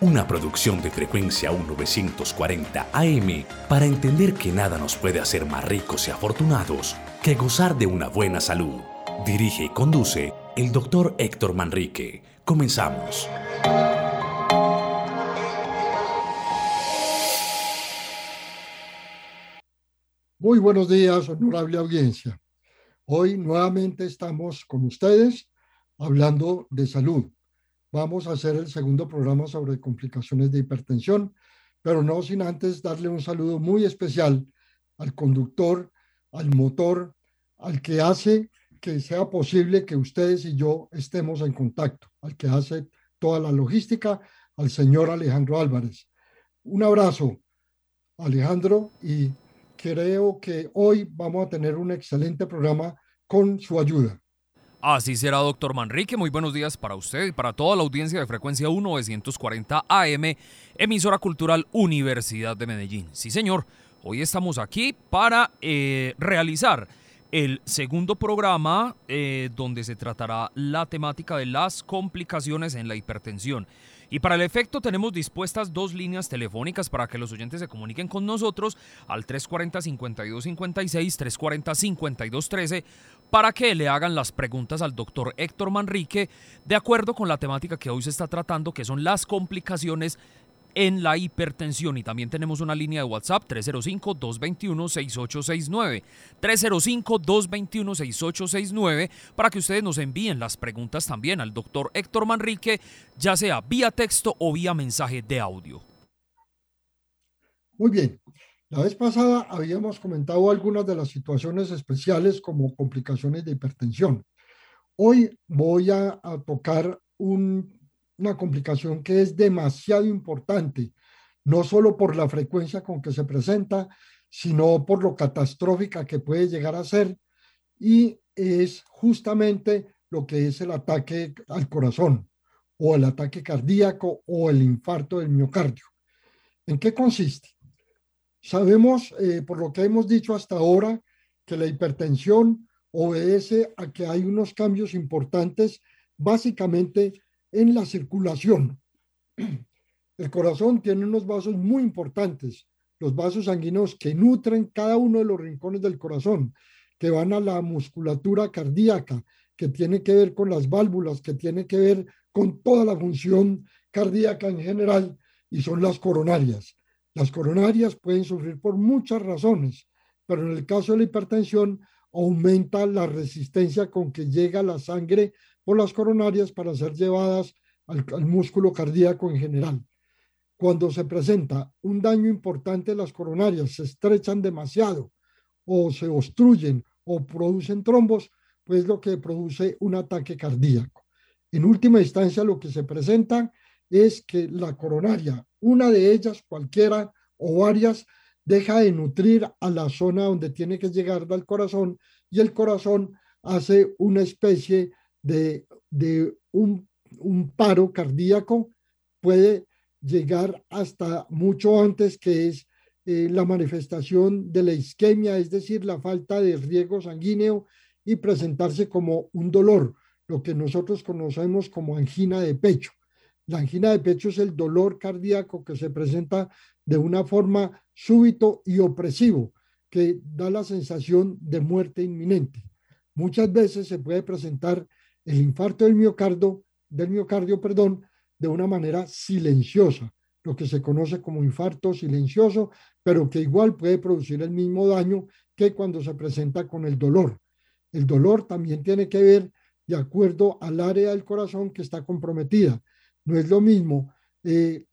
una producción de frecuencia 1940 AM para entender que nada nos puede hacer más ricos y afortunados que gozar de una buena salud. Dirige y conduce el doctor Héctor Manrique. Comenzamos. Muy buenos días, honorable audiencia. Hoy nuevamente estamos con ustedes hablando de salud vamos a hacer el segundo programa sobre complicaciones de hipertensión, pero no sin antes darle un saludo muy especial al conductor, al motor, al que hace que sea posible que ustedes y yo estemos en contacto, al que hace toda la logística, al señor Alejandro Álvarez. Un abrazo, Alejandro, y creo que hoy vamos a tener un excelente programa con su ayuda. Así será, doctor Manrique. Muy buenos días para usted y para toda la audiencia de frecuencia 1940 AM, emisora cultural Universidad de Medellín. Sí, señor. Hoy estamos aquí para eh, realizar el segundo programa eh, donde se tratará la temática de las complicaciones en la hipertensión. Y para el efecto tenemos dispuestas dos líneas telefónicas para que los oyentes se comuniquen con nosotros al 340-5256, 340-5213, para que le hagan las preguntas al doctor Héctor Manrique de acuerdo con la temática que hoy se está tratando, que son las complicaciones en la hipertensión. Y también tenemos una línea de WhatsApp 305-221-6869. 305-221-6869 para que ustedes nos envíen las preguntas también al doctor Héctor Manrique, ya sea vía texto o vía mensaje de audio. Muy bien. La vez pasada habíamos comentado algunas de las situaciones especiales como complicaciones de hipertensión. Hoy voy a, a tocar un una complicación que es demasiado importante, no solo por la frecuencia con que se presenta, sino por lo catastrófica que puede llegar a ser, y es justamente lo que es el ataque al corazón o el ataque cardíaco o el infarto del miocardio. ¿En qué consiste? Sabemos, eh, por lo que hemos dicho hasta ahora, que la hipertensión obedece a que hay unos cambios importantes, básicamente en la circulación. El corazón tiene unos vasos muy importantes, los vasos sanguíneos que nutren cada uno de los rincones del corazón, que van a la musculatura cardíaca, que tiene que ver con las válvulas, que tiene que ver con toda la función cardíaca en general, y son las coronarias. Las coronarias pueden sufrir por muchas razones, pero en el caso de la hipertensión aumenta la resistencia con que llega la sangre por las coronarias para ser llevadas al, músculo cardíaco en general. Cuando se presenta un daño importante las coronarias, se estrechan demasiado o se obstruyen o producen trombos, pues lo que produce un ataque cardíaco. En última instancia, lo que se presenta es que la coronaria, una de ellas, cualquiera o varias, deja de nutrir a la zona donde tiene que llegar al corazón y el corazón hace una especie de, un, paro cardíaco puede llegar hasta mucho antes que es eh, la manifestación de la isquemia, es decir, la falta de riego sanguíneo y presentarse como un dolor, lo que nosotros conocemos como angina de pecho. La angina de pecho es el dolor cardíaco que se presenta de una forma súbito y opresivo, que da la sensación de muerte inminente. Muchas veces se puede presentar el infarto del miocardio, del miocardio, perdón, de una manera silenciosa, lo que se conoce como infarto silencioso, pero que igual puede producir el mismo daño que cuando se presenta con el dolor. El dolor también tiene que ver de acuerdo al área del corazón que está comprometida. No es lo mismo eh,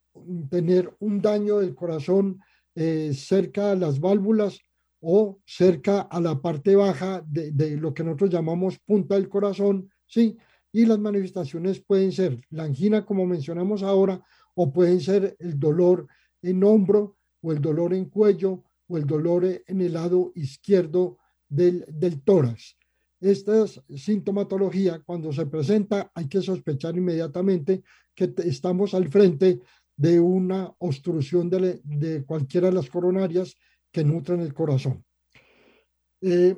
tener un daño del corazón eh, cerca a las válvulas o cerca a la parte baja de, de, lo que nosotros llamamos punta del corazón ¿sí? Y las manifestaciones pueden ser la angina, como mencionamos ahora, o pueden ser el dolor en hombro, o el dolor en cuello, o el dolor en el lado izquierdo del, del tórax. Esta sintomatología, cuando se presenta, hay que sospechar inmediatamente que estamos al frente de una obstrucción de, de, cualquiera de las coronarias que nutren el corazón. Eh,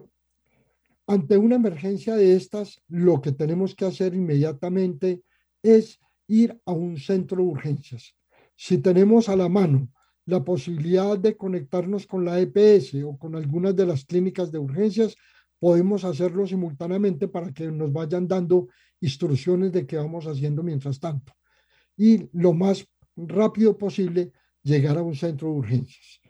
ante una emergencia de estas, lo que tenemos que hacer inmediatamente es ir a un centro de urgencias. Si tenemos a la mano la posibilidad de conectarnos con la EPS o con algunas de las clínicas de urgencias, podemos hacerlo simultáneamente para que nos vayan dando instrucciones de qué vamos haciendo mientras tanto. Y lo más rápido posible llegar a un centro de urgencias.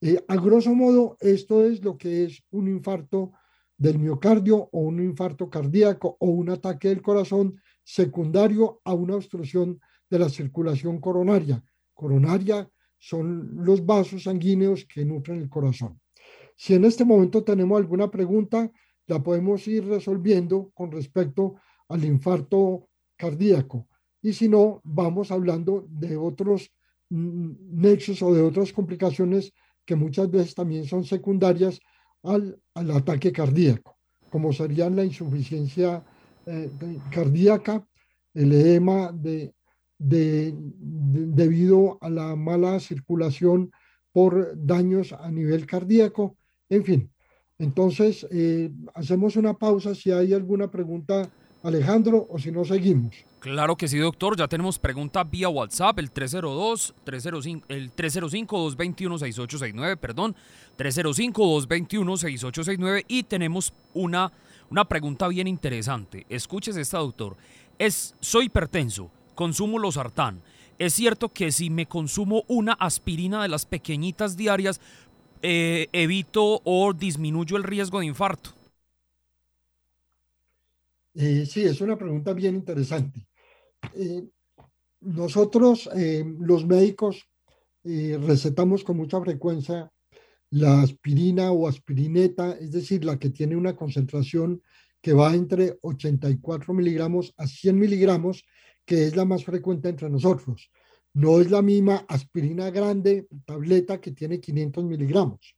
Eh, a grosso modo, esto es lo que es un infarto del miocardio o un infarto cardíaco o un ataque del corazón secundario a una obstrucción de la circulación coronaria. Coronaria son los vasos sanguíneos que nutren el corazón. Si en este momento tenemos alguna pregunta, la podemos ir resolviendo con respecto al infarto cardíaco. Y si no, vamos hablando de otros mm, nexos o de otras complicaciones que muchas veces también son secundarias al, al ataque cardíaco, como serían la insuficiencia eh, cardíaca, el edema de, de, debido a la mala circulación por daños a nivel cardíaco, en fin. Entonces, eh, hacemos una pausa si hay alguna pregunta, Alejandro, o si no seguimos. Claro que sí, doctor. Ya tenemos pregunta vía WhatsApp, el 302, 305, el 305-221-6869, perdón, 305-221-6869 y tenemos una, una pregunta bien interesante. Escúchese esta, doctor. Es, soy hipertenso, consumo los sartán. Es cierto que si me consumo una aspirina de las pequeñitas diarias, eh, evito o disminuyo el riesgo de infarto. Eh, sí, es una pregunta bien interesante. Eh, nosotros, los médicos, recetamos con mucha frecuencia la aspirina o aspirineta, es decir, la que tiene una concentración que va entre 84 miligramos a 100 miligramos que es la más frecuente entre nosotros. No es la misma aspirina grande, tableta, que tiene 500 miligramos.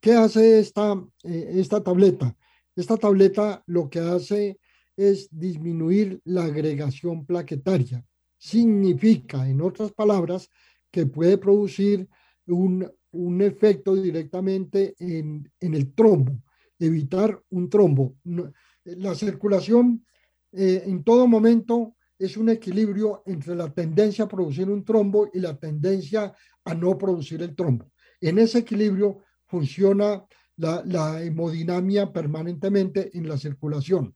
¿Qué hace esta, eh, esta tableta? Esta tableta lo que hace es disminuir la agregación plaquetaria. Significa, en otras palabras, que puede producir un, un efecto directamente en, en, el trombo, evitar un trombo. La circulación eh, en todo momento es un equilibrio entre la tendencia a producir un trombo y la tendencia a no producir el trombo. En ese equilibrio funciona la, hemodinamia permanentemente en la circulación.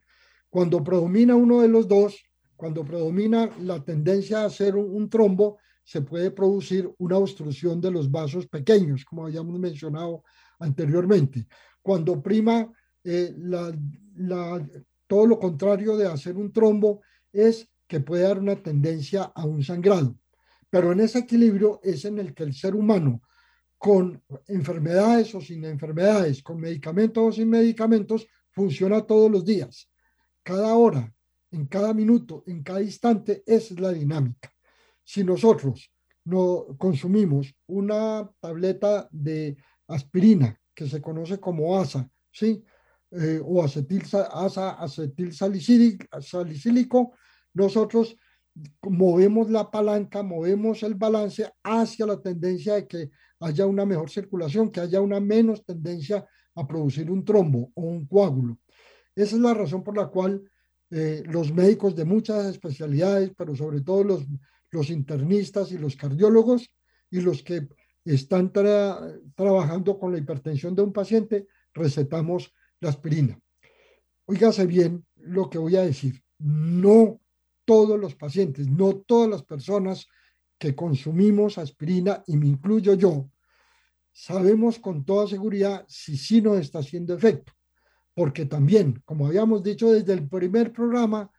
Cuando predomina uno de los dos, cuando predomina la tendencia a hacer un, trombo, se puede producir una obstrucción de los vasos pequeños, como habíamos mencionado anteriormente. Cuando prima eh, todo lo contrario de hacer un trombo es que puede dar una tendencia a un sangrado. Pero en ese equilibrio es en el que el ser humano, con enfermedades o sin enfermedades, con medicamentos o sin medicamentos, funciona todos los días. Cada hora, en cada minuto, en cada instante, es la dinámica. Si nosotros no consumimos una tableta de aspirina, que se conoce como ASA, ¿sí? Eh, o acetil, asa acetil salicílico, nosotros movemos la palanca, movemos el balance hacia la tendencia de que haya una mejor circulación, que haya una menos tendencia a producir un trombo o un coágulo. Esa es la razón por la cual eh, los médicos de muchas especialidades, pero sobre todo los, internistas y los cardiólogos y los que están trabajando con la hipertensión de un paciente, recetamos la aspirina. Óigase bien lo que voy a decir. No todos los pacientes, no todas las personas que consumimos aspirina, y me incluyo yo, sabemos con toda seguridad si sí nos está haciendo efecto. Porque también, como habíamos dicho desde el primer programa,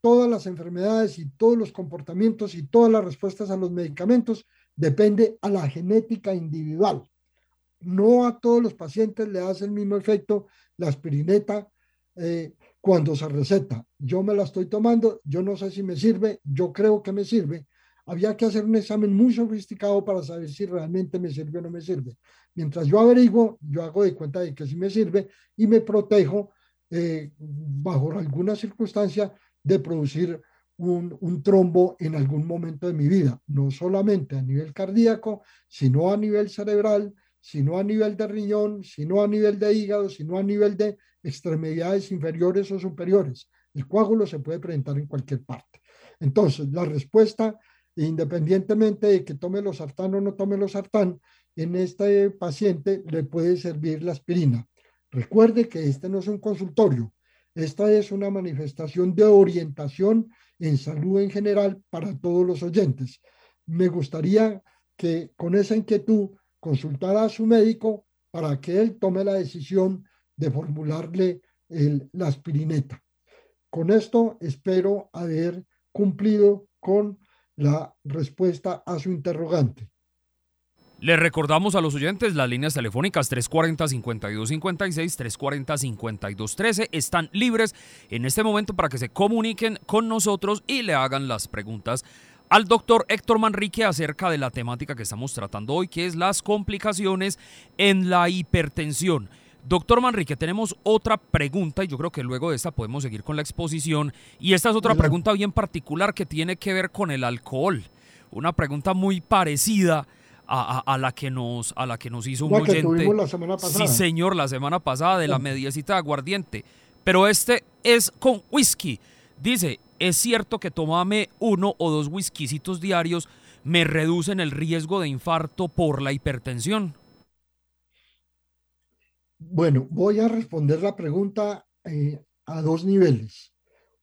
todas las enfermedades y todos los comportamientos y todas las respuestas a los medicamentos depende a la genética individual. No a todos los pacientes le hace el mismo efecto la aspirineta eh, cuando se receta. Yo me la estoy tomando, yo no sé si me sirve, yo creo que me sirve. Había que hacer un examen muy sofisticado para saber si realmente me sirve o no me sirve. Mientras yo averiguo, yo hago de cuenta de que sí me sirve y me protejo eh, bajo alguna circunstancia de producir un, un, trombo en algún momento de mi vida, no solamente a nivel cardíaco, sino a nivel cerebral, sino a nivel de riñón, sino a nivel de hígado, sino a nivel de extremidades inferiores o superiores. El coágulo se puede presentar en cualquier parte. Entonces, la respuesta, independientemente de que tome los sartán o no tome los sartán, en este paciente le puede servir la aspirina. Recuerde que este no es un consultorio, esta es una manifestación de orientación en salud en general para todos los oyentes. Me gustaría que con esa inquietud consultara a su médico para que él tome la decisión de formularle la aspirineta. Con esto espero haber cumplido con la respuesta a su interrogante. Le recordamos a los oyentes las líneas telefónicas 340-5256, 340-5213 están libres en este momento para que se comuniquen con nosotros y le hagan las preguntas al doctor Héctor Manrique acerca de la temática que estamos tratando hoy, que es las complicaciones en la hipertensión. Doctor Manrique, tenemos otra pregunta y yo creo que luego de esta podemos seguir con la exposición. Y esta es otra pregunta bien particular que tiene que ver con el alcohol. Una pregunta muy parecida a, la, que nos, a la que nos hizo un oyente. la semana pasada. Sí, señor, la semana pasada de la mediecita de aguardiente. Pero este es con whisky. Dice, ¿es cierto que tomarme uno o dos whiskycitos diarios me reducen el riesgo de infarto por la hipertensión? Bueno, voy a responder la pregunta eh, a dos niveles.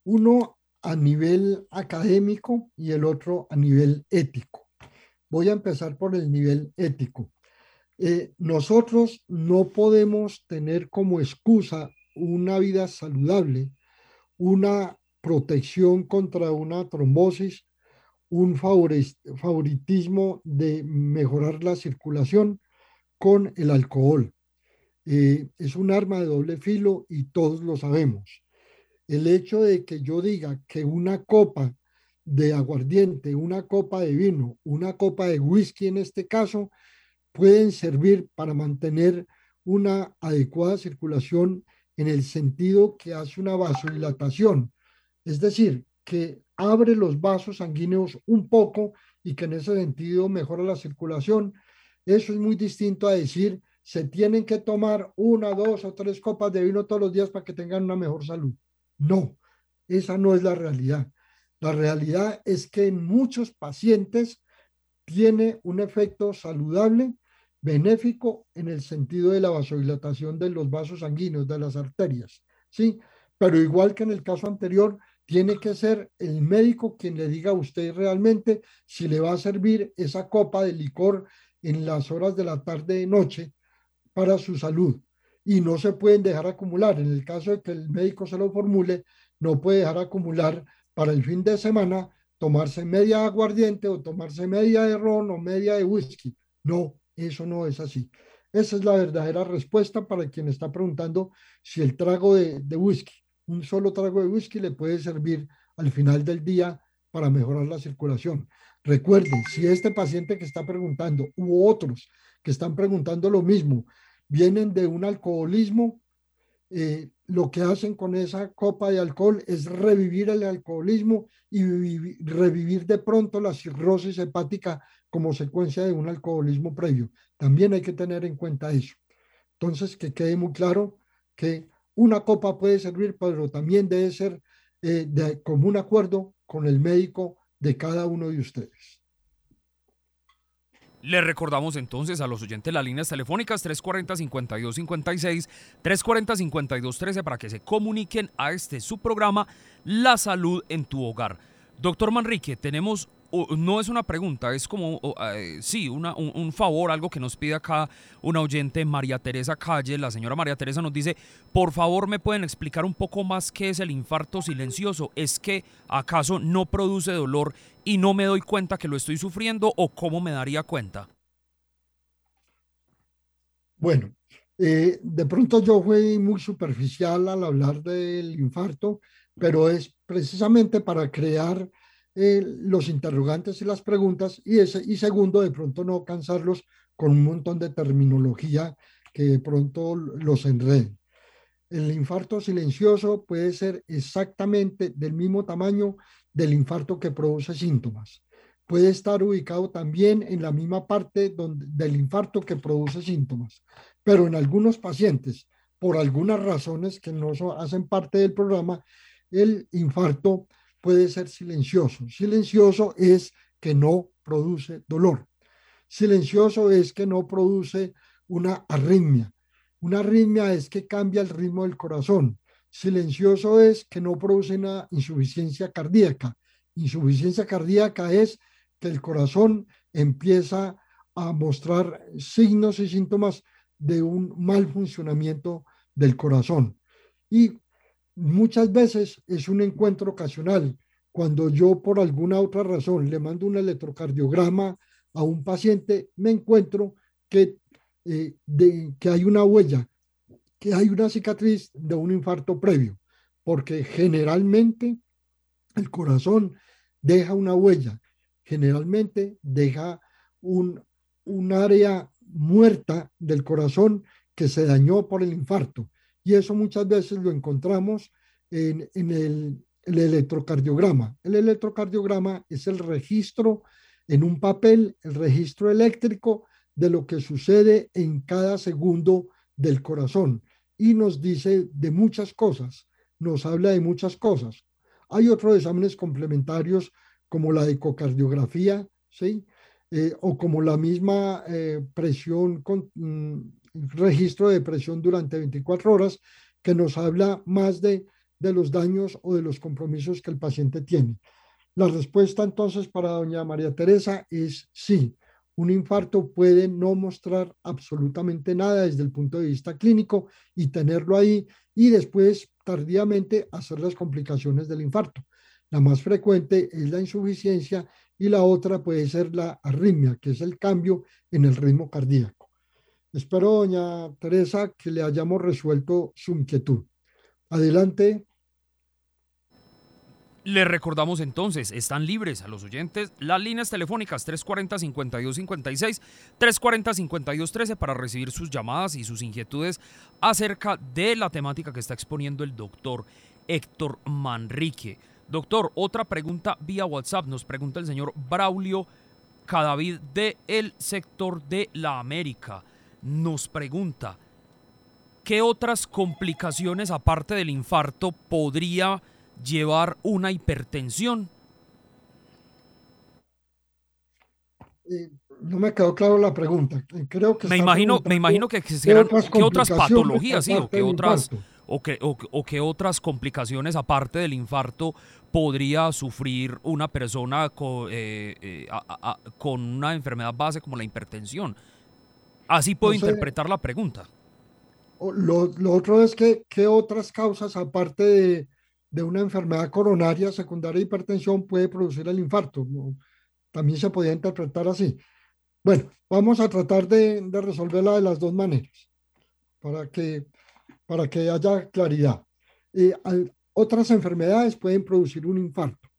Uno a nivel académico y el otro a nivel ético. Voy a empezar por el nivel ético. Eh, nosotros no podemos tener como excusa una vida saludable, una protección contra una trombosis, un favoritismo de mejorar la circulación con el alcohol. Eh, es un arma de doble filo y todos lo sabemos. El hecho de que yo diga que una copa de aguardiente, una copa de vino, una copa de whisky en este caso, pueden servir para mantener una adecuada circulación en el sentido que hace una vasodilatación, es decir, que abre los vasos sanguíneos un poco y que en ese sentido mejora la circulación. Eso es muy distinto a decir, se tienen que tomar una, dos o tres copas de vino todos los días para que tengan una mejor salud. No, esa no es la realidad. La realidad es que en muchos pacientes tiene un efecto saludable, benéfico en el sentido de la vasodilatación de los vasos sanguíneos, de las arterias, ¿sí? Pero igual que en el caso anterior, tiene que ser el médico quien le diga a usted realmente si le va a servir esa copa de licor en las horas de la tarde y noche para su salud. Y no se pueden dejar acumular. En el caso de que el médico se lo formule, no puede dejar acumular para el fin de semana tomarse media aguardiente o tomarse media de ron o media de whisky. No, eso no es así. Esa es la verdadera respuesta para quien está preguntando si el trago de, whisky, un solo trago de whisky le puede servir al final del día para mejorar la circulación. Recuerden, si este paciente que está preguntando u otros que están preguntando lo mismo vienen de un alcoholismo, eh, lo que hacen con esa copa de alcohol es revivir el alcoholismo y revivir de pronto la cirrosis hepática como secuencia de un alcoholismo previo. También hay que tener en cuenta eso. Entonces, que quede muy claro que una copa puede servir, pero también debe ser eh, de común acuerdo con el médico de cada uno de ustedes. Le recordamos entonces a los oyentes las líneas telefónicas 340-5256, 340-5213 para que se comuniquen a este su programa La Salud en tu Hogar. Doctor Manrique, tenemos no es una pregunta, es como, eh, sí, una, un, favor, algo que nos pide acá una oyente, María Teresa Calle. La señora María Teresa nos dice, por favor, ¿me pueden explicar un poco más qué es el infarto silencioso? ¿Es que acaso no produce dolor y no me doy cuenta que lo estoy sufriendo o cómo me daría cuenta? Bueno, eh, de pronto yo fui muy superficial al hablar del infarto, pero es precisamente para crear eh, los interrogantes y las preguntas y, ese, y segundo, de pronto no cansarlos con un montón de terminología que de pronto los enrede. El infarto silencioso puede ser exactamente del mismo tamaño del infarto que produce síntomas. Puede estar ubicado también en la misma parte donde, del infarto que produce síntomas, pero en algunos pacientes, por algunas razones que no hacen parte del programa, el infarto puede ser silencioso. Silencioso es que no produce dolor. Silencioso es que no produce una arritmia. Una arritmia es que cambia el ritmo del corazón. Silencioso es que no produce una insuficiencia cardíaca. Insuficiencia cardíaca es que el corazón empieza a mostrar signos y síntomas de un mal funcionamiento del corazón. Y muchas veces es un encuentro ocasional. Cuando yo por alguna otra razón le mando un electrocardiograma a un paciente, me encuentro que, eh, que hay una huella, que hay una cicatriz de un infarto previo, porque generalmente el corazón deja una huella, generalmente deja un, un área muerta del corazón que se dañó por el infarto. Y eso muchas veces lo encontramos en, el, electrocardiograma. El electrocardiograma es el registro en un papel, el registro eléctrico de lo que sucede en cada segundo del corazón. Y nos dice de muchas cosas, nos habla de muchas cosas. Hay otros exámenes complementarios como la ecocardiografía, ¿sí? Eh, o como la misma eh, presión, con, mm, registro de presión durante 24 horas, que nos habla más de, de los daños o de los compromisos que el paciente tiene. La respuesta entonces para doña María Teresa es sí. Un infarto puede no mostrar absolutamente nada desde el punto de vista clínico y tenerlo ahí y después tardíamente hacer las complicaciones del infarto. La más frecuente es la insuficiencia y la otra puede ser la arritmia, que es el cambio en el ritmo cardíaco. Espero, doña Teresa, que le hayamos resuelto su inquietud. Adelante. Le recordamos entonces, están libres a los oyentes las líneas telefónicas 340-5256, 340-5213 para recibir sus llamadas y sus inquietudes acerca de la temática que está exponiendo el doctor Héctor Manrique. Doctor, otra pregunta vía WhatsApp. Nos pregunta el señor Braulio Cadavid del el sector de la América. Nos pregunta, ¿qué otras complicaciones aparte del infarto podría llevar una hipertensión? Eh, no me quedó claro la pregunta. Creo que me imagino, me imagino que, ¿qué otras patologías, sí, o qué otras, o que, o, qué otras complicaciones aparte del infarto podría sufrir una persona con, eh, eh, con una enfermedad base como la hipertensión. Así puedo interpretar la pregunta. Lo, lo, otro es que, ¿qué otras causas aparte de, de, una enfermedad coronaria secundaria hipertensión puede producir el infarto? También se podría interpretar así. Bueno, vamos a tratar de, de resolverla de las dos maneras para que, para que haya claridad. Eh, otras enfermedades pueden producir un infarto.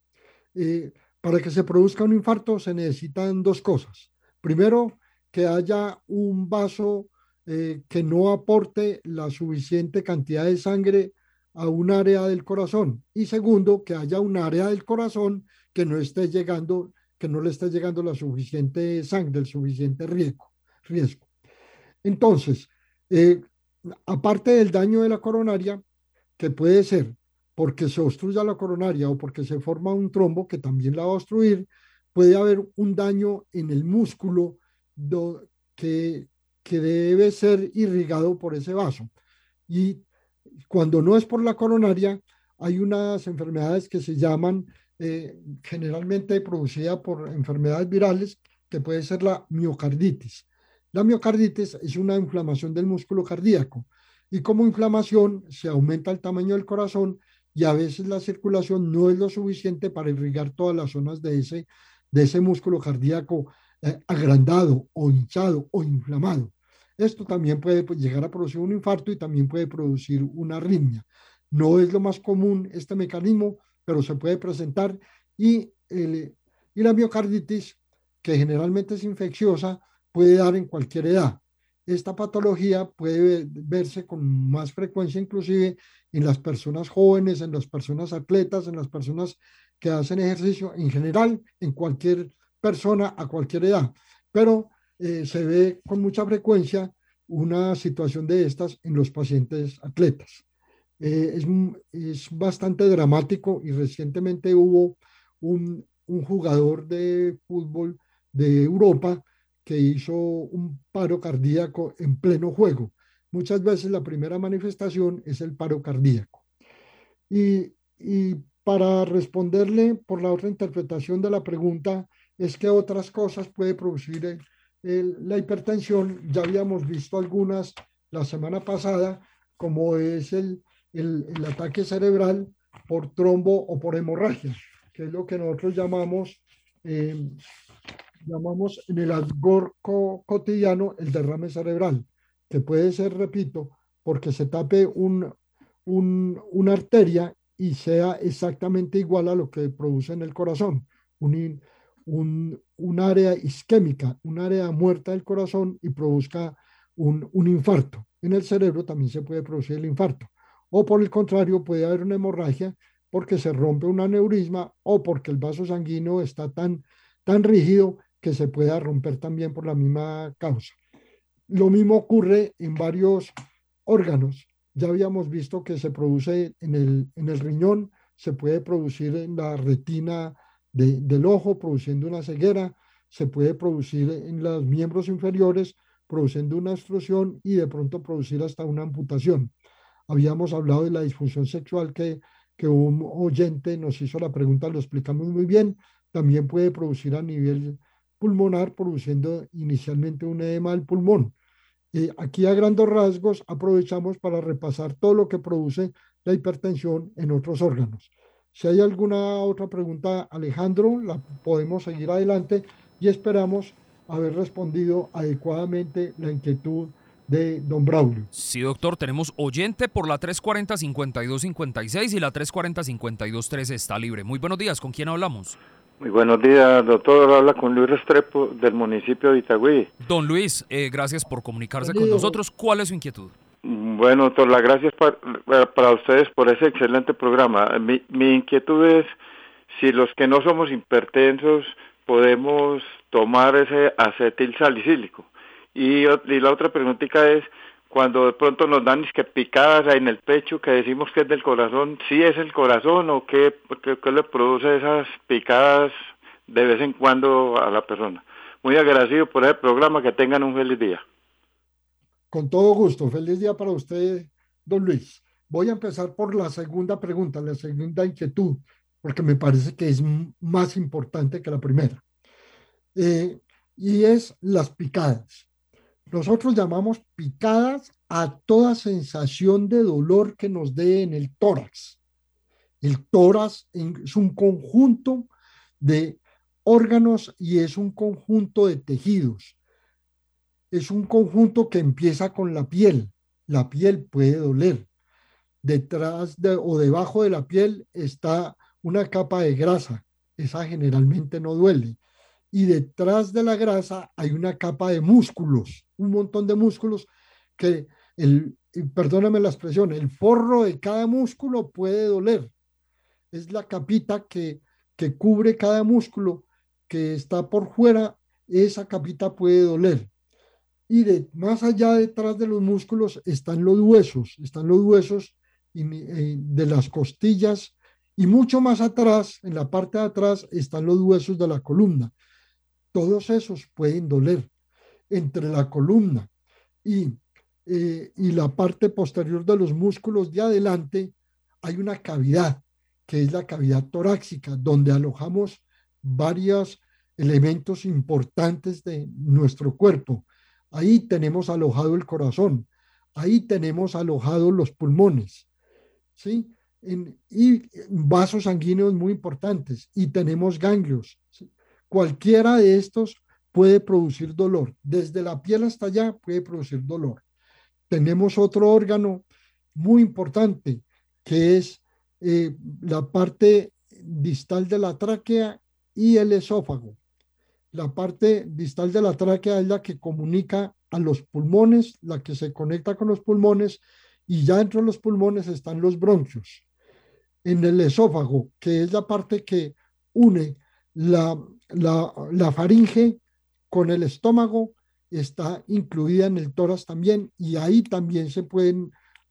Eh, para que se produzca un infarto se necesitan dos cosas. Primero, que haya un vaso eh, que no aporte la suficiente cantidad de sangre a un área del corazón. Y segundo, que haya un área del corazón que no esté llegando, que no le esté llegando la suficiente sangre, el suficiente riesgo. riesgo. Entonces, eh, aparte del daño de la coronaria, que puede ser porque se obstruya la coronaria o porque se forma un trombo que también la va a obstruir, puede haber un daño en el músculo que, que debe ser irrigado por ese vaso. Y cuando no es por la coronaria, hay unas enfermedades que se llaman eh, generalmente producida por enfermedades virales, que puede ser la miocarditis. La miocarditis es una inflamación del músculo cardíaco y como inflamación se aumenta el tamaño del corazón y a veces la circulación no es lo suficiente para irrigar todas las zonas de ese, de ese músculo cardíaco eh, agrandado o hinchado o inflamado. Esto también puede pues, llegar a producir un infarto y también puede producir una arritmia. No es lo más común este mecanismo, pero se puede presentar y y la miocarditis, que generalmente es infecciosa, puede dar en cualquier edad. Esta patología puede verse con más frecuencia inclusive en las personas jóvenes, en las personas atletas, en las personas que hacen ejercicio, en general, en cualquier persona a cualquier edad. Pero eh, se ve con mucha frecuencia una situación de estas en los pacientes atletas. Eh, es, es, bastante dramático y recientemente hubo un, un, jugador de fútbol de Europa que hizo un paro cardíaco en pleno juego. Muchas veces la primera manifestación es el paro cardíaco. Y, y para responderle por la otra interpretación de la pregunta, es que otras cosas puede producir la hipertensión. Ya habíamos visto algunas la semana pasada, como es el, el, ataque cerebral por trombo o por hemorragia, que es lo que nosotros llamamos, eh, llamamos en el algorco cotidiano el derrame cerebral, que puede ser, repito, porque se tape un, una arteria y sea exactamente igual a lo que produce en el corazón, un, un, área isquémica, un área muerta del corazón y produzca un, un infarto. En el cerebro también se puede producir el infarto. O por el contrario, puede haber una hemorragia porque se rompe un aneurisma o porque el vaso sanguíneo está tan, tan rígido que se pueda romper también por la misma causa. Lo mismo ocurre en varios órganos. Ya habíamos visto que se produce en el, en el riñón, se puede producir en la retina del ojo, produciendo una ceguera, se puede producir en los miembros inferiores, produciendo una extrusión y de pronto producir hasta una amputación. Habíamos hablado de la disfunción sexual que, que un oyente nos hizo la pregunta, lo explicamos muy bien. También puede producir a nivel pulmonar, produciendo inicialmente un edema del pulmón. Eh, aquí a grandes rasgos aprovechamos para repasar todo lo que produce la hipertensión en otros órganos. Si hay alguna otra pregunta, Alejandro, la podemos seguir adelante y esperamos haber respondido adecuadamente la inquietud de don Braulio. Sí, doctor, tenemos oyente por la 340-5256 y la 340-5213 está libre. Muy buenos días, ¿con quién hablamos? Muy buenos días, doctor. Habla con Luis Restrepo del municipio de Itagüí. Don Luis, eh, gracias por comunicarse con nosotros. ¿Cuál es su inquietud? Bueno, doctor, las gracias para, ustedes por ese excelente programa. Mi, mi, inquietud es si los que no somos hipertensos podemos tomar ese acetil salicílico. Y, la otra preguntita es, cuando de pronto nos dan que picadas en el pecho, que decimos que es del corazón, ¿sí es el corazón o qué, qué, le produce esas picadas de vez en cuando a la persona? Muy agradecido por ese programa, que tengan un feliz día. Con todo gusto. Feliz día para usted, don Luis. Voy a empezar por la segunda pregunta, la segunda inquietud, porque me parece que es más importante que la primera. Eh, y es las picadas. Nosotros llamamos picadas a toda sensación de dolor que nos dé en el tórax. El tórax es un conjunto de órganos y es un conjunto de tejidos es un conjunto que empieza con la piel. La piel puede doler. Detrás de, o debajo de la piel está una capa de grasa. Esa generalmente no duele. Y detrás de la grasa hay una capa de músculos, un montón de músculos que, el, perdóname la expresión, el forro de cada músculo puede doler. Es la capita que, que cubre cada músculo que está por fuera, esa capita puede doler y de, más allá detrás de los músculos están los huesos, están los huesos eh, de las costillas y mucho más atrás, en la parte de atrás, están los huesos de la columna. Todos esos pueden doler. Entre la columna y, eh, y la parte posterior de los músculos de adelante hay una cavidad, que es la cavidad torácica, donde alojamos varios elementos importantes de nuestro cuerpo Ahí tenemos alojado el corazón, ahí tenemos alojados los pulmones, ¿sí? y vasos sanguíneos muy importantes, y tenemos ganglios. Cualquiera de estos puede producir dolor. Desde la piel hasta allá puede producir dolor. Tenemos otro órgano muy importante, que es eh, la parte distal de la tráquea y el esófago. La parte distal de la tráquea es la que comunica a los pulmones, la que se conecta con los pulmones y ya dentro de los pulmones están los bronquios. En el esófago, que es la parte que une la, la, faringe con el estómago, está incluida en el tórax también y ahí también se pueden,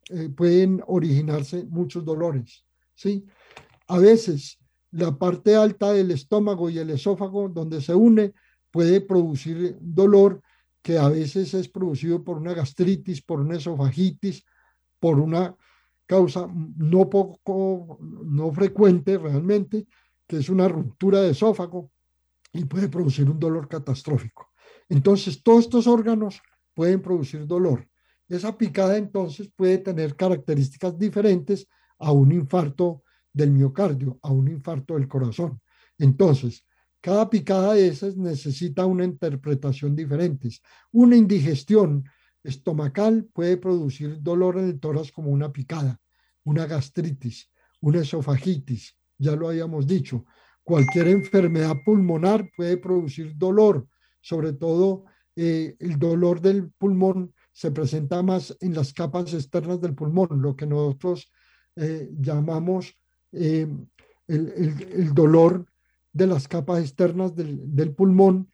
eh, pueden originarse muchos dolores. ¿sí? A veces la parte alta del estómago y el esófago donde se une puede producir dolor que a veces es producido por una gastritis, por una esofagitis, por una causa no poco, no frecuente realmente, que es una ruptura de esófago y puede producir un dolor catastrófico. Entonces, todos estos órganos pueden producir dolor. Esa picada entonces puede tener características diferentes a un infarto del miocardio, a un infarto del corazón. Entonces, cada picada de esas necesita una interpretación diferente. Una indigestión estomacal puede producir dolor en el tórax como una picada, una gastritis, una esofagitis, ya lo habíamos dicho. Cualquier enfermedad pulmonar puede producir dolor, sobre todo eh, el dolor del pulmón se presenta más en las capas externas del pulmón, lo que nosotros eh, llamamos eh, el, dolor de las capas externas del, pulmón,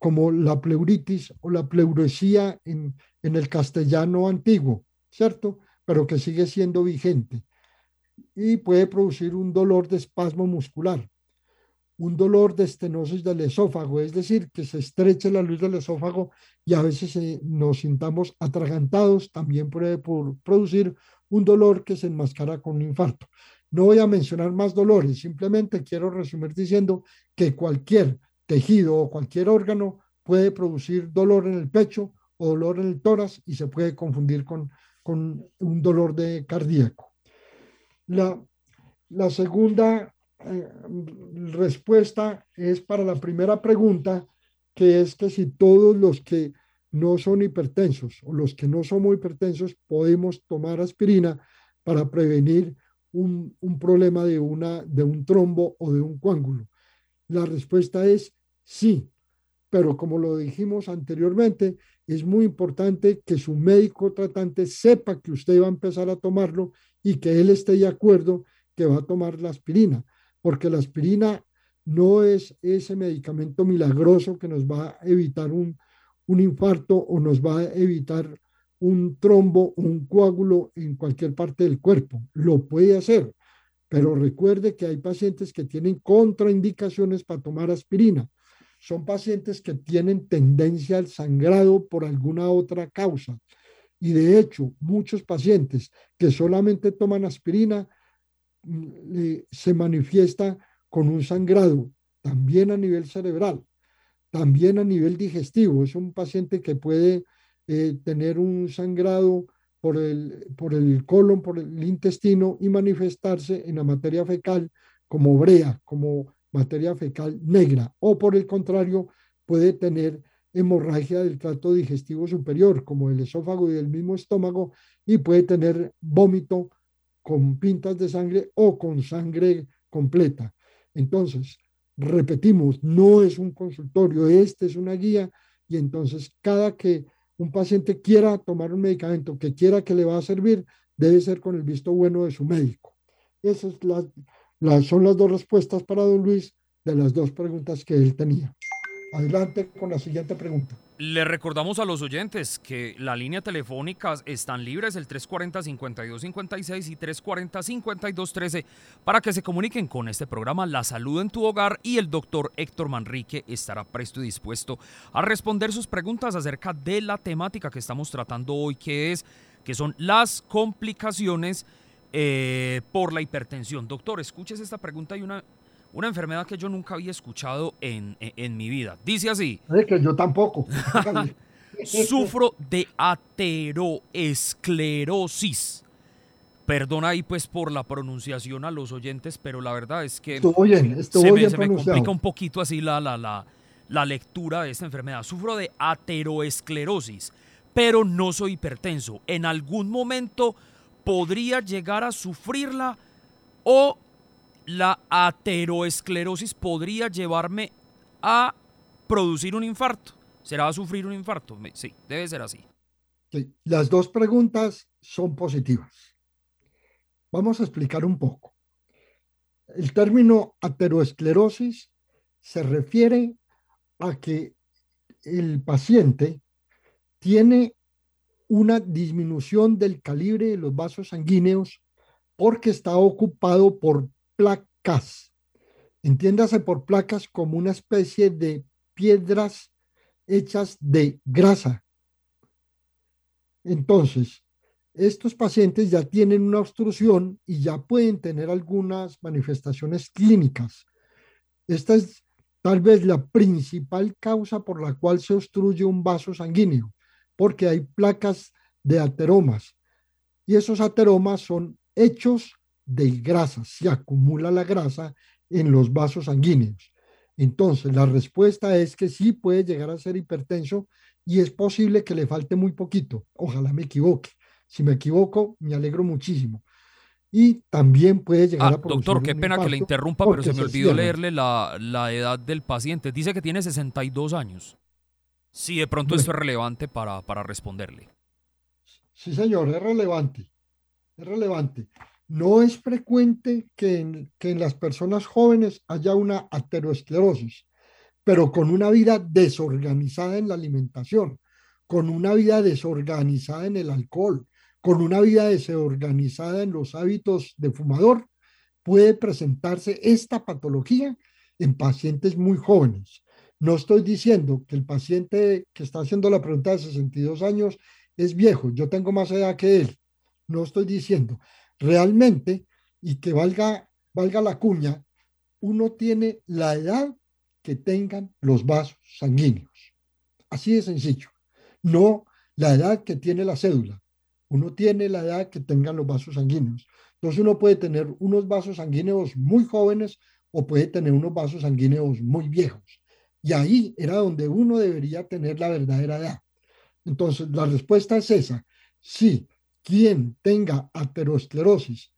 como la pleuritis o la pleuresía en, el castellano antiguo, ¿cierto? Pero que sigue siendo vigente. Y puede producir un dolor de espasmo muscular, un dolor de estenosis del esófago, es decir, que se estreche la luz del esófago y a veces nos sintamos atragantados, también puede producir un dolor que se enmascara con un infarto. No voy a mencionar más dolores, simplemente quiero resumir diciendo que cualquier tejido o cualquier órgano puede producir dolor en el pecho o dolor en el tórax y se puede confundir con, con un dolor de cardíaco. La, la segunda eh, respuesta es para la primera pregunta, que es que si todos los que no son hipertensos o los que no somos hipertensos podemos tomar aspirina para prevenir un, un problema de, una, de un trombo o de un coágulo. La respuesta es Sí, pero como lo dijimos anteriormente, es muy importante que su médico tratante sepa que usted va a empezar a tomarlo y que él esté de acuerdo que va a tomar la aspirina, porque la aspirina no es ese medicamento milagroso que nos va a evitar un, un infarto o nos va a evitar un trombo un coágulo en cualquier parte del cuerpo. Lo puede hacer, pero recuerde que hay pacientes que tienen contraindicaciones para tomar aspirina son pacientes que tienen tendencia al sangrado por alguna otra causa. Y de hecho, muchos pacientes que solamente toman aspirina mm, se manifiesta con un sangrado, también a nivel cerebral, también a nivel digestivo. Es un paciente que puede eh, tener un sangrado por el, por el colon, por el intestino y manifestarse en la materia fecal como brea, como materia fecal negra o por el contrario puede tener hemorragia del trato digestivo superior como el esófago y el mismo estómago y puede tener vómito con pintas de sangre o con sangre completa. Entonces, repetimos, no es un consultorio, este es una guía y entonces cada que un paciente quiera tomar un medicamento que quiera que le va a servir, debe ser con el visto bueno de su médico. Esa es la, son las dos respuestas para don Luis de las dos preguntas que él tenía. Adelante con la siguiente pregunta. Le recordamos a los oyentes que la línea telefónica están libres el 340-5256 y 340-5213 para que se comuniquen con este programa La Salud en tu Hogar y el doctor Héctor Manrique estará presto y dispuesto a responder sus preguntas acerca de la temática que estamos tratando hoy, que es que son las complicaciones eh, por la hipertensión. Doctor, escuches esta pregunta y una, una enfermedad que yo nunca había escuchado en, mi vida. Dice así. que yo tampoco. Sufro de ateroesclerosis. Perdona ahí pues por la pronunciación a los oyentes, pero la verdad es que estuvo bien, estuvo se, me, se me complica un poquito así la, la, la, la lectura de esta enfermedad. Sufro de ateroesclerosis, pero no soy hipertenso. En algún momento podría llegar a sufrirla o la ateroesclerosis podría llevarme a producir un infarto. ¿Será a sufrir un infarto? Sí, debe ser así. Las dos preguntas son positivas. Vamos a explicar un poco. El término ateroesclerosis se refiere a que el paciente tiene una disminución del calibre de los vasos sanguíneos porque está ocupado por placas. Entiéndase por placas como una especie de piedras hechas de grasa. Entonces, estos pacientes ya tienen una obstrucción y ya pueden tener algunas manifestaciones clínicas. Esta es tal vez la principal causa por la cual se obstruye un vaso sanguíneo, porque hay placas de ateromas y esos ateromas son hechos de grasa, se acumula la grasa en los vasos sanguíneos. Entonces, la respuesta es que sí puede llegar a ser hipertenso y es posible que le falte muy poquito. Ojalá me equivoque. Si me equivoco, me alegro muchísimo. Y también puede llegar ah, a Doctor, qué pena que le interrumpa, pero se me olvidó leerle la, la, edad del paciente. Dice que tiene 62 años. Sí, de pronto esto es relevante para, para responderle. Sí, señor, es relevante. Es relevante. No es frecuente que en, que en las personas jóvenes haya una ateroesclerosis, pero con una vida desorganizada en la alimentación, con una vida desorganizada en el alcohol, con una vida desorganizada en los hábitos de fumador, puede presentarse esta patología en pacientes muy jóvenes. No estoy diciendo que el paciente que está haciendo la pregunta de 62 años es viejo, yo tengo más edad que él. No estoy diciendo. Realmente, y que valga, valga la cuña, uno tiene la edad que tengan los vasos sanguíneos. Así de sencillo. No la edad que tiene la cédula. Uno tiene la edad que tengan los vasos sanguíneos. Entonces uno puede tener unos vasos sanguíneos muy jóvenes o puede tener unos vasos sanguíneos muy viejos. Y ahí era donde uno debería tener la verdadera edad. Entonces la respuesta es esa. Sí, quien tenga aterosclerosis,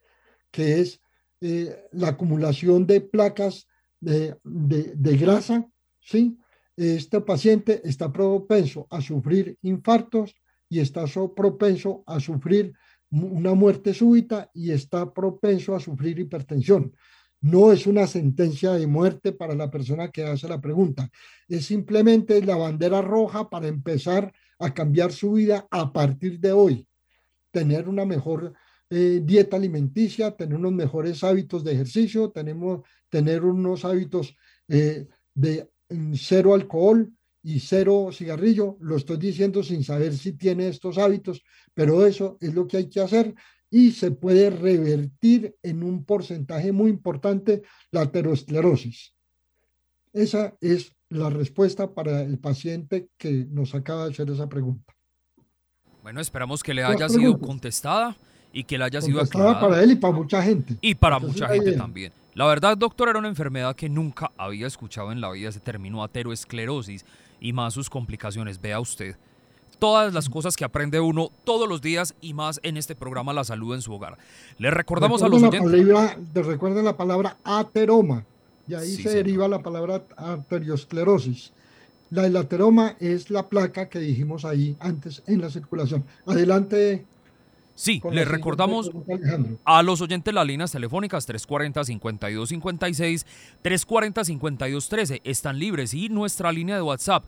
que es eh, la acumulación de placas de, de grasa, ¿sí? este paciente está propenso a sufrir infartos, y está propenso a sufrir una muerte súbita y está propenso a sufrir hipertensión. No es una sentencia de muerte para la persona que hace la pregunta, es simplemente la bandera roja para empezar a cambiar su vida a partir de hoy, tener una mejor eh, dieta alimenticia, tener unos mejores hábitos de ejercicio, tenemos, tener unos hábitos eh, de mm, cero alcohol, y cero cigarrillo, lo estoy diciendo sin saber si tiene estos hábitos, pero eso es lo que hay que hacer y se puede revertir en un porcentaje muy importante la aterosclerosis. Esa es la respuesta para el paciente que nos acaba de hacer esa pregunta. Bueno, esperamos que le haya sido contestada y que le haya sido aclarada. para él y para mucha gente. Y para mucha gente también. La verdad, doctor, era una enfermedad que nunca había escuchado en la vida, ese término ateroesclerosis y más sus complicaciones. Vea usted todas las cosas que aprende uno todos los días y más en este programa La Salud en su Hogar. Le recordamos a los oyentes. recuerden la palabra ateroma, y ahí se deriva la palabra arteriosclerosis. La, el ateroma es la placa que dijimos ahí antes en la circulación. Adelante, Sí, le recordamos a los oyentes las líneas telefónicas 340-5256, 340-5213 están libres. Y nuestra línea de WhatsApp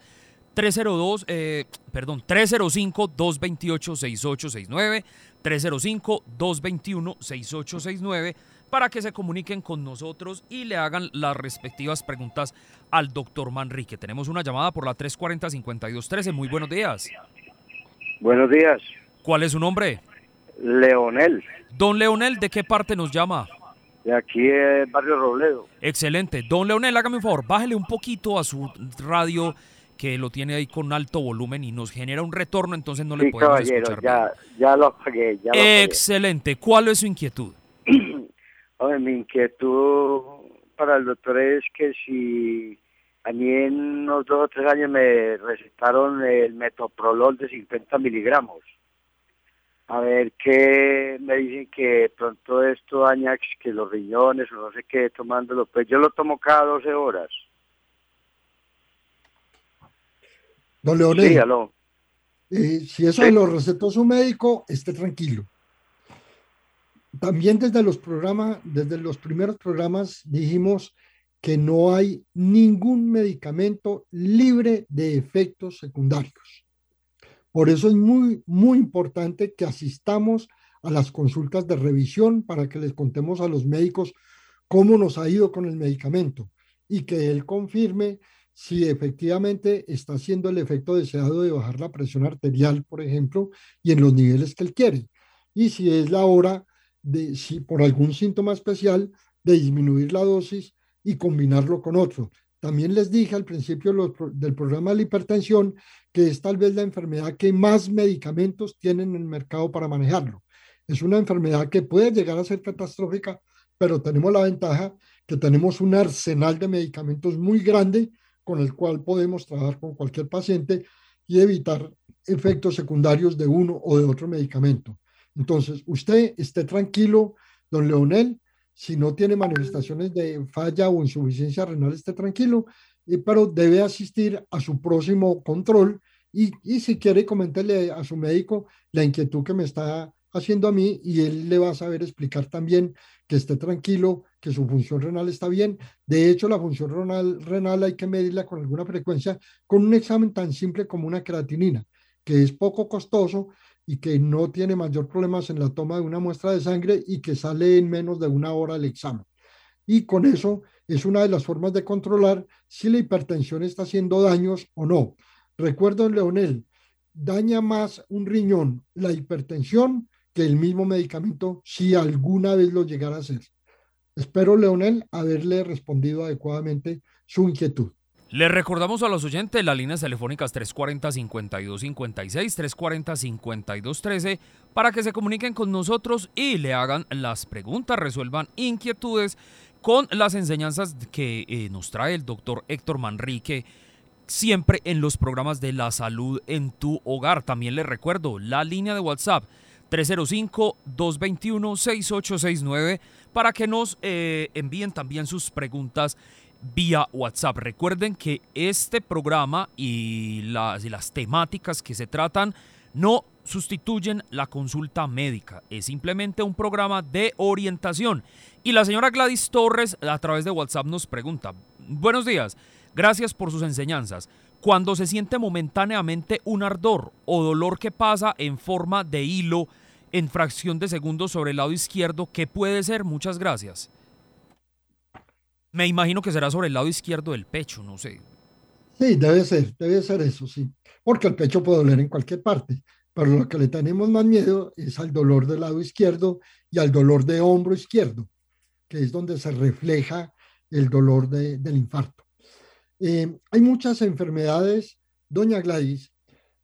302, eh, perdón, 305-228-6869, 305-221-6869 para que se comuniquen con nosotros y le hagan las respectivas preguntas al doctor Manrique. Tenemos una llamada por la 340-5213. Muy buenos días. Buenos días. ¿Cuál es su nombre? Leonel. Don Leonel, ¿de qué parte nos llama? De aquí es Barrio Robledo. Excelente. Don Leonel, hágame un favor, bájele un poquito a su radio que lo tiene ahí con alto volumen y nos genera un retorno, entonces no le podemos escuchar. Ya, ya lo apagué, ya Excelente. ¿Cuál es su inquietud? Oye, mi inquietud para el doctor es que si a mí en unos dos o tres años me recetaron el metoprolol de 50 miligramos a ver qué me dicen que pronto esto daña que los riñones o no sé qué tomándolo. Pues yo lo tomo cada 12 horas. Don Leonel, Sí, eh, si eso lo recetó su médico, esté tranquilo. También desde los programas, desde los primeros programas dijimos que no hay ningún medicamento libre de efectos secundarios. Por eso es muy, muy importante que asistamos a las consultas de revisión para que les contemos a los médicos cómo nos ha ido con el medicamento y que él confirme si efectivamente está haciendo el efecto deseado de bajar la presión arterial, por ejemplo, y en los niveles que él quiere. Y si es la hora si por algún síntoma especial, de disminuir la dosis y combinarlo con otro. También les dije al principio del programa de la hipertensión que es tal vez la enfermedad que más medicamentos tienen en el mercado para manejarlo. Es una enfermedad que puede llegar a ser catastrófica, pero tenemos la ventaja que tenemos un arsenal de medicamentos muy grande con el cual podemos trabajar con cualquier paciente y evitar efectos secundarios de uno o de otro medicamento. Entonces, usted esté tranquilo, don Leonel, si no tiene manifestaciones de falla o insuficiencia renal, esté tranquilo, eh, pero debe asistir a su próximo control y, y si quiere, coméntele a su médico la inquietud que me está haciendo a mí y él le va a saber explicar también que esté tranquilo, que su función renal está bien. De hecho, la función renal, renal hay que medirla con alguna frecuencia con un examen tan simple como una creatinina, que es poco costoso y que no tiene mayor problemas en la toma de una muestra de sangre y que sale en menos de una hora el examen. Y con eso es una de las formas de controlar si la hipertensión está haciendo daños o no. Recuerdo, Leonel, daña más un riñón la hipertensión que el mismo medicamento si alguna vez lo llegara a hacer. Espero, Leonel, haberle respondido adecuadamente su inquietud. Le recordamos a los oyentes las líneas telefónicas 340-5256, 340-5213 para que se comuniquen con nosotros y le hagan las preguntas, resuelvan inquietudes con las enseñanzas que eh, nos trae el doctor Héctor Manrique siempre en los programas de la salud en tu hogar. También les recuerdo la línea de WhatsApp 305-221-6869 para que nos eh, envíen también sus preguntas vía WhatsApp. Recuerden que este programa y las, temáticas que se tratan no sustituyen la consulta médica. Es simplemente un programa de orientación. Y la señora Gladys Torres a través de WhatsApp nos pregunta, buenos días, gracias por sus enseñanzas. Cuando se siente momentáneamente un ardor o dolor que pasa en forma de hilo en fracción de segundos sobre el lado izquierdo, ¿qué puede ser? Muchas gracias. Me imagino que será sobre el lado izquierdo del pecho, no sé. Sí, debe ser, debe ser eso, sí. Porque el pecho puede doler en cualquier parte, pero lo que le tenemos más miedo es al dolor del lado izquierdo y al dolor de hombro izquierdo, que es donde se refleja el dolor de, del infarto. Eh, hay muchas enfermedades, doña Gladys,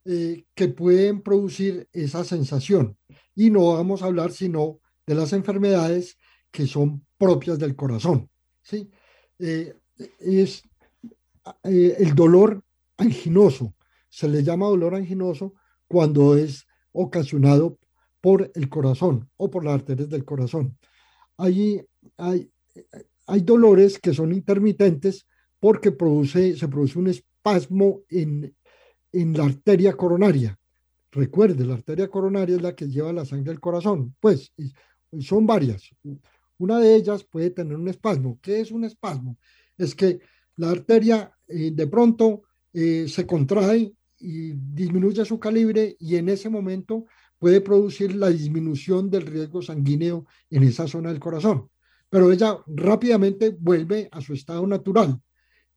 eh, que pueden producir esa sensación. Y no vamos a hablar sino de las enfermedades que son propias del corazón. ¿sí? Eh, es eh, el dolor anginoso. Se le llama dolor anginoso cuando es ocasionado por el corazón o por las arterias del corazón. Hay, hay, hay dolores que son intermitentes porque produce, se produce un espasmo en, en la arteria coronaria. Recuerde, la arteria coronaria es la que lleva la sangre al corazón. Pues son varias. Una de ellas puede tener un espasmo. ¿Qué es un espasmo? Es que la arteria eh, de pronto eh, se contrae y disminuye su calibre y en ese momento puede producir la disminución del riesgo sanguíneo en esa zona del corazón. Pero ella rápidamente vuelve a su estado natural.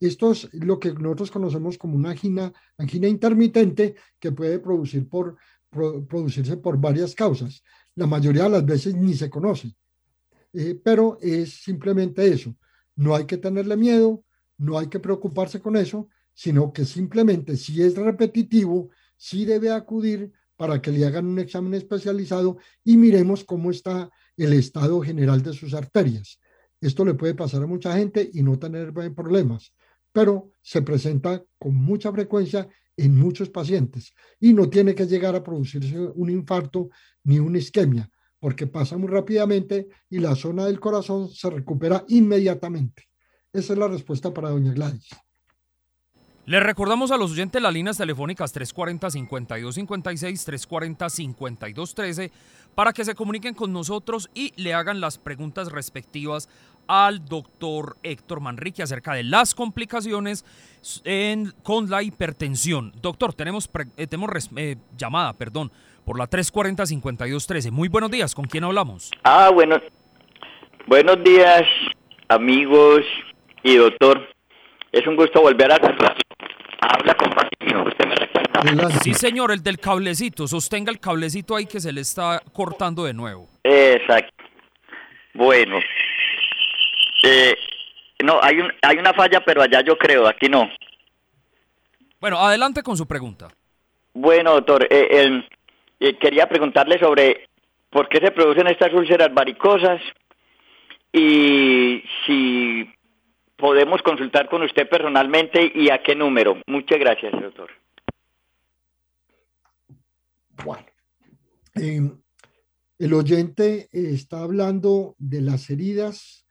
Esto es lo que nosotros conocemos como una angina, angina intermitente que puede producirse por varias causas. La mayoría de las veces ni se conoce, eh, pero es simplemente eso. No hay que tenerle miedo, no hay que preocuparse con eso, sino que simplemente si es repetitivo, sí debe acudir para que le hagan un examen especializado y miremos cómo está el estado general de sus arterias. Esto le puede pasar a mucha gente y no tener problemas, pero se presenta con mucha frecuencia en muchos pacientes y no tiene que llegar a producirse un infarto ni una isquemia, porque pasa muy rápidamente y la zona del corazón se recupera inmediatamente. Esa es la respuesta para doña Gladys. Le recordamos a los oyentes las líneas telefónicas 340-5256, 340-5213 para que se comuniquen con nosotros y le hagan las preguntas respectivas al doctor Héctor Manrique acerca de las complicaciones con la hipertensión. Doctor, tenemos, eh, eh, llamada, perdón, por la 340-5213. Muy buenos días, ¿con quién hablamos? Ah, bueno, buenos días, amigos y doctor. Es un gusto volver a Habla con usted me recuerda. Sí, señor, el del cablecito. Sostenga el cablecito ahí que se le está cortando de nuevo. Exacto. Bueno. Eh, no, hay, un, hay una falla, pero allá yo creo, aquí no. Bueno, adelante con su pregunta. Bueno, doctor, eh, eh, quería preguntarle sobre por qué se producen estas úlceras varicosas y si podemos consultar con usted personalmente y a qué número. Muchas gracias, doctor. Bueno, em, el oyente está hablando de las heridas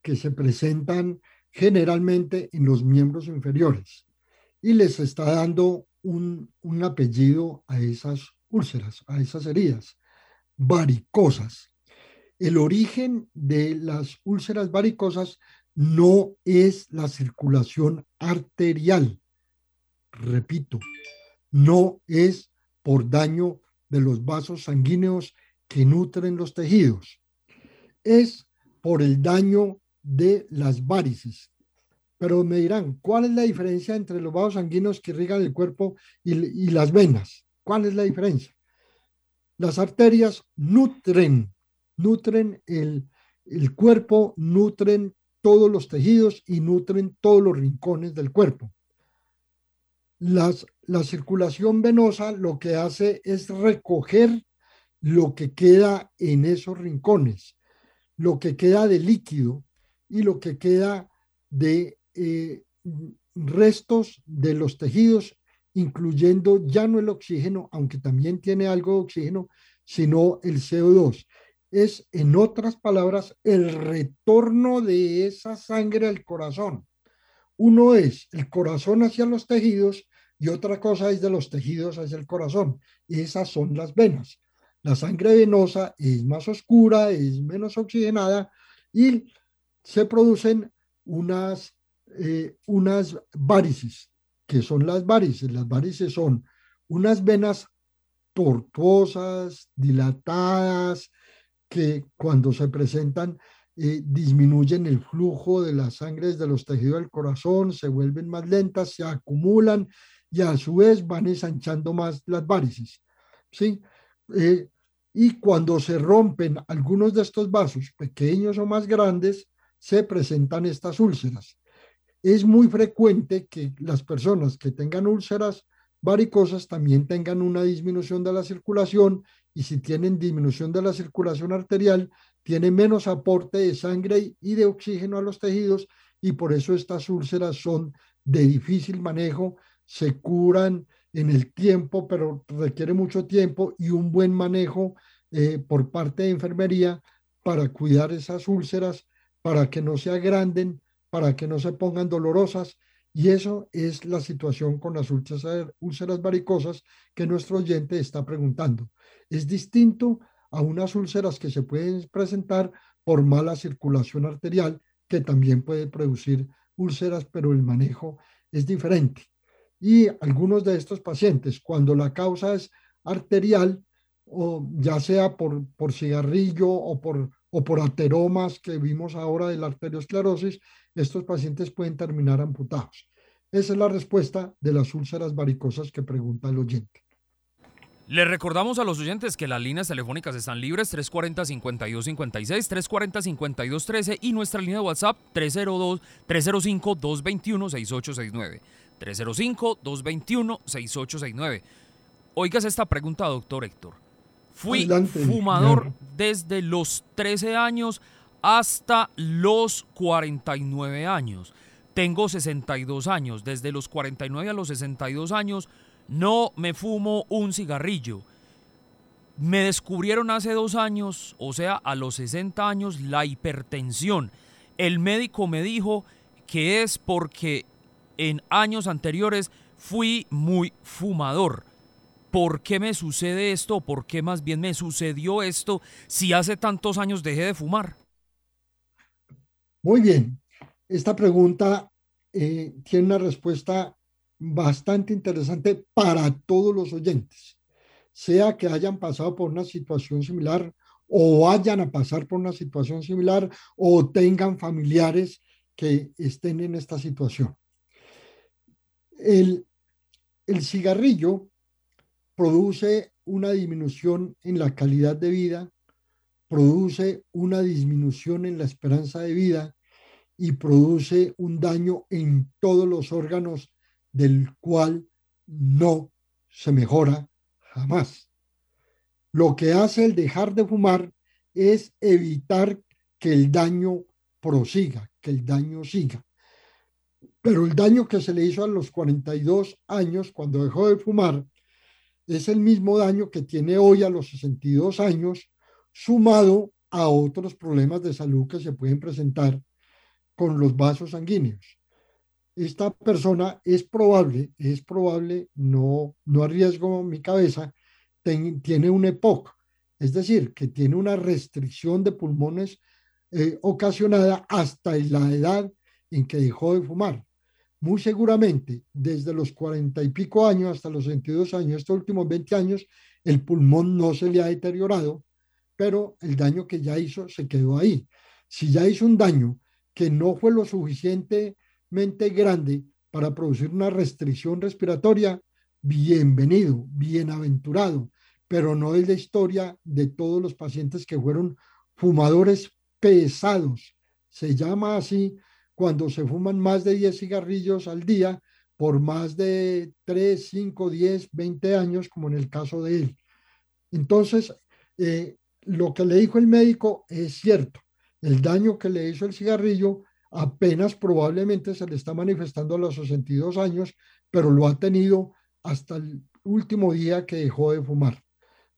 que se presentan generalmente en los miembros inferiores y les está dando un, un apellido a esas úlceras, a esas heridas varicosas. El origen de las úlceras varicosas no es la circulación arterial. Repito, no es por daño de los vasos sanguíneos que nutren los tejidos. Es por el daño de las varices. Pero me dirán, ¿cuál es la diferencia entre los vasos sanguíneos que irrigan el cuerpo y, y las venas? ¿Cuál es la diferencia? Las arterias nutren, nutren el, el cuerpo, nutren todos los tejidos y nutren todos los rincones del cuerpo. Las, la circulación venosa lo que hace es recoger lo que queda en esos rincones, lo que queda de líquido y lo que queda de eh, restos de los tejidos, incluyendo ya no el oxígeno, aunque también tiene algo de oxígeno, sino el CO2 es, en otras palabras, el retorno de esa sangre al corazón. Uno es el corazón hacia los tejidos y otra cosa es de los tejidos hacia el corazón. Esas son las venas. La sangre venosa es más oscura, es menos oxigenada y se producen unas, eh, unas varices. Que son las varices? Las varices son unas venas tortuosas, dilatadas, que cuando se presentan eh, disminuyen el flujo de las sangres de los tejidos del corazón, se vuelven más lentas, se acumulan y a su vez van ensanchando más las varices. ¿sí? Eh, y cuando se rompen algunos de estos vasos, pequeños o más grandes, se presentan estas úlceras. Es muy frecuente que las personas que tengan úlceras varicosas también tengan una disminución de la circulación y si tienen disminución de la circulación arterial, tiene menos aporte de sangre y de oxígeno a los tejidos y por eso estas úlceras son de difícil manejo, se curan en el tiempo, pero requiere mucho tiempo y un buen manejo eh, por parte de enfermería para cuidar esas úlceras, para que no se agranden, para que no se pongan dolorosas. Y eso es la situación con las úlceras, úlceras varicosas que nuestro oyente está preguntando. Es distinto a unas úlceras que se pueden presentar por mala circulación arterial, que también puede producir úlceras, pero el manejo es diferente. Y algunos de estos pacientes, cuando la causa es arterial, o ya sea por, por cigarrillo o por, o por ateromas que vimos ahora de la arteriosclerosis, estos pacientes pueden terminar amputados. Esa es la respuesta de las úlceras varicosas que pregunta el oyente. Le recordamos a los oyentes que las líneas telefónicas están libres 340-5256, 340-5213 y nuestra línea de WhatsApp 302-305-221-6869. 305-221-6869. Oigas esta pregunta, doctor Héctor. Fui fumador desde los 13 años hasta los 49 años. tengo 62 años, desde los 49 a los 62 años no me fumo un cigarrillo. Me descubrieron hace dos años, o sea, a los 60 años, la hipertensión. El médico me dijo que es porque en años anteriores fui muy fumador. ¿Por qué me sucede esto? ¿Por qué más bien me sucedió esto si hace tantos años dejé de fumar? Muy bien. Esta pregunta eh, tiene una respuesta bastante interesante para todos los oyentes, sea que hayan pasado por una situación similar o vayan a pasar por una situación similar o tengan familiares que estén en esta situación. El, el cigarrillo produce una disminución en la calidad de vida, produce una disminución en la esperanza de vida y produce un daño en todos los órganos del cual no se mejora jamás. Lo que hace el dejar de fumar es evitar que el daño prosiga, que el daño siga. Pero el daño que se le hizo a los 42 años cuando dejó de fumar es el mismo daño que tiene hoy a los 62 años, sumado a otros problemas de salud que se pueden presentar con los vasos sanguíneos. Esta persona es probable, es probable, no, no arriesgo mi cabeza, tiene un EPOC, es decir, que tiene una restricción de pulmones eh, ocasionada hasta la edad en que dejó de fumar muy seguramente desde los cuarenta y pico años hasta los 22 años, estos últimos 20 años, el pulmón no se le ha deteriorado, pero el daño que ya hizo se quedó ahí. Si ya hizo un daño que no fue lo suficientemente grande para producir una restricción respiratoria, bienvenido, bienaventurado, pero no es la historia de todos los pacientes que fueron fumadores pesados. Se llama así cuando se fuman más de 10 cigarrillos al día por más de 3, 5, 10, 20 años, como en el caso de él. Entonces, eh, lo que le dijo el médico es cierto. El daño que le hizo el cigarrillo apenas probablemente se le está manifestando a los 62 años, pero lo ha tenido hasta el último día que dejó de fumar.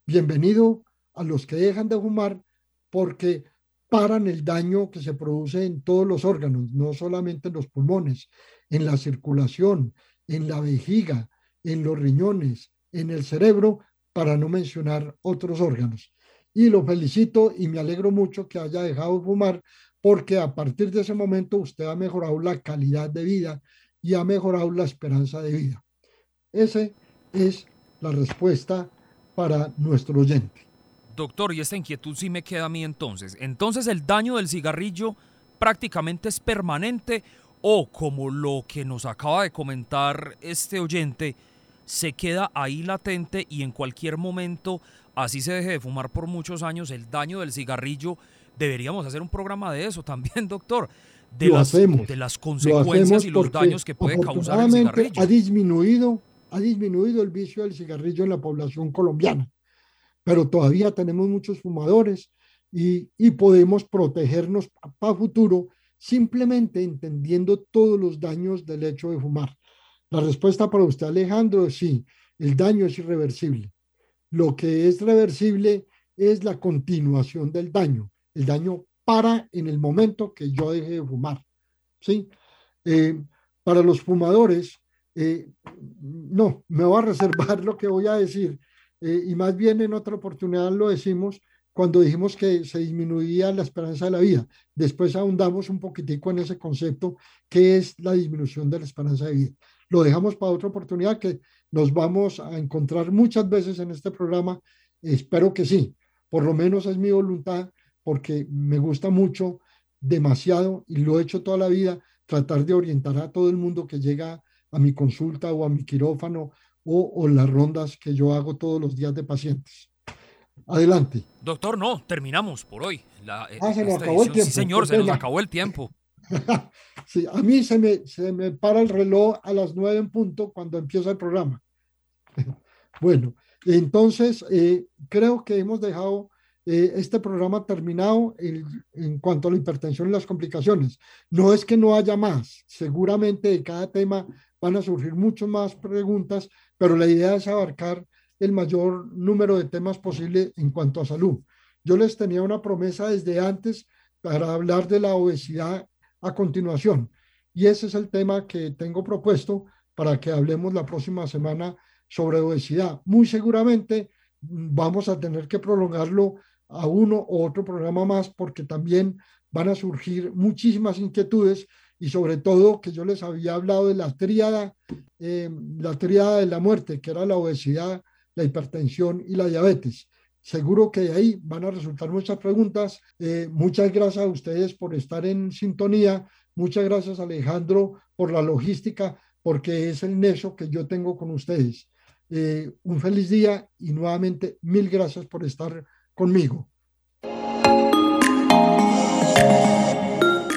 Bienvenido a los que dejan de fumar porque paran el daño que se produce en todos los órganos, no solamente en los pulmones, en la circulación, en la vejiga, en los riñones, en el cerebro, para no mencionar otros órganos. Y lo felicito y me alegro mucho que haya dejado de fumar porque a partir de ese momento usted ha mejorado la calidad de vida y ha mejorado la esperanza de vida. Esa es la respuesta para nuestro oyente. Doctor, y esta inquietud sí me queda a mí entonces. Entonces el daño del cigarrillo prácticamente es permanente o como lo que nos acaba de comentar este oyente, se queda ahí latente y en cualquier momento, así se deje de fumar por muchos años, el daño del cigarrillo, deberíamos hacer un programa de eso también, doctor. De, las, de las consecuencias y los daños que puede causar el cigarrillo. Ha disminuido, ha disminuido el vicio del cigarrillo en la población colombiana pero todavía tenemos muchos fumadores y, podemos protegernos para futuro simplemente entendiendo todos los daños del hecho de fumar. La respuesta para usted, Alejandro, es sí, el daño es irreversible. Lo que es reversible es la continuación del daño. El daño para en el momento que yo deje de fumar. ¿sí? Eh, para los fumadores, eh, no, me voy a reservar lo que voy a decir eh, y más bien en otra oportunidad lo decimos cuando dijimos que se disminuía la esperanza de la vida. Después ahondamos un poquitico en ese concepto que es la disminución de la esperanza de vida. Lo dejamos para otra oportunidad que nos vamos a encontrar muchas veces en este programa. Espero que sí. Por lo menos es mi voluntad porque me gusta mucho, demasiado, y lo he hecho toda la vida, tratar de orientar a todo el mundo que llega a mi consulta o a mi quirófano o, las rondas que yo hago todos los días de pacientes. Adelante. Doctor, no, terminamos por hoy. Eh, ah, se nos acabó el tiempo. Sí, señor, se nos acabó el tiempo. sí, a mí se me, se me para el reloj a las nueve en punto cuando empieza el programa. bueno, entonces eh, creo que hemos dejado eh, este programa terminado en cuanto a la hipertensión y las complicaciones. No es que no haya más, seguramente de cada tema van a surgir muchas más preguntas, pero la idea es abarcar el mayor número de temas posible en cuanto a salud. Yo les tenía una promesa desde antes para hablar de la obesidad a continuación. Y ese es el tema que tengo propuesto para que hablemos la próxima semana sobre obesidad. Muy seguramente vamos a tener que prolongarlo a uno u otro programa más porque también van a surgir muchísimas inquietudes y sobre todo que yo les había hablado de la tríada, eh, la tríada de la muerte, que era la obesidad, la hipertensión y la diabetes. Seguro que de ahí van a resultar muchas preguntas. Eh, muchas gracias a ustedes por estar en sintonía. Muchas gracias Alejandro por la logística, porque es el nexo que yo tengo con ustedes. Eh, un feliz día y nuevamente mil gracias por estar conmigo.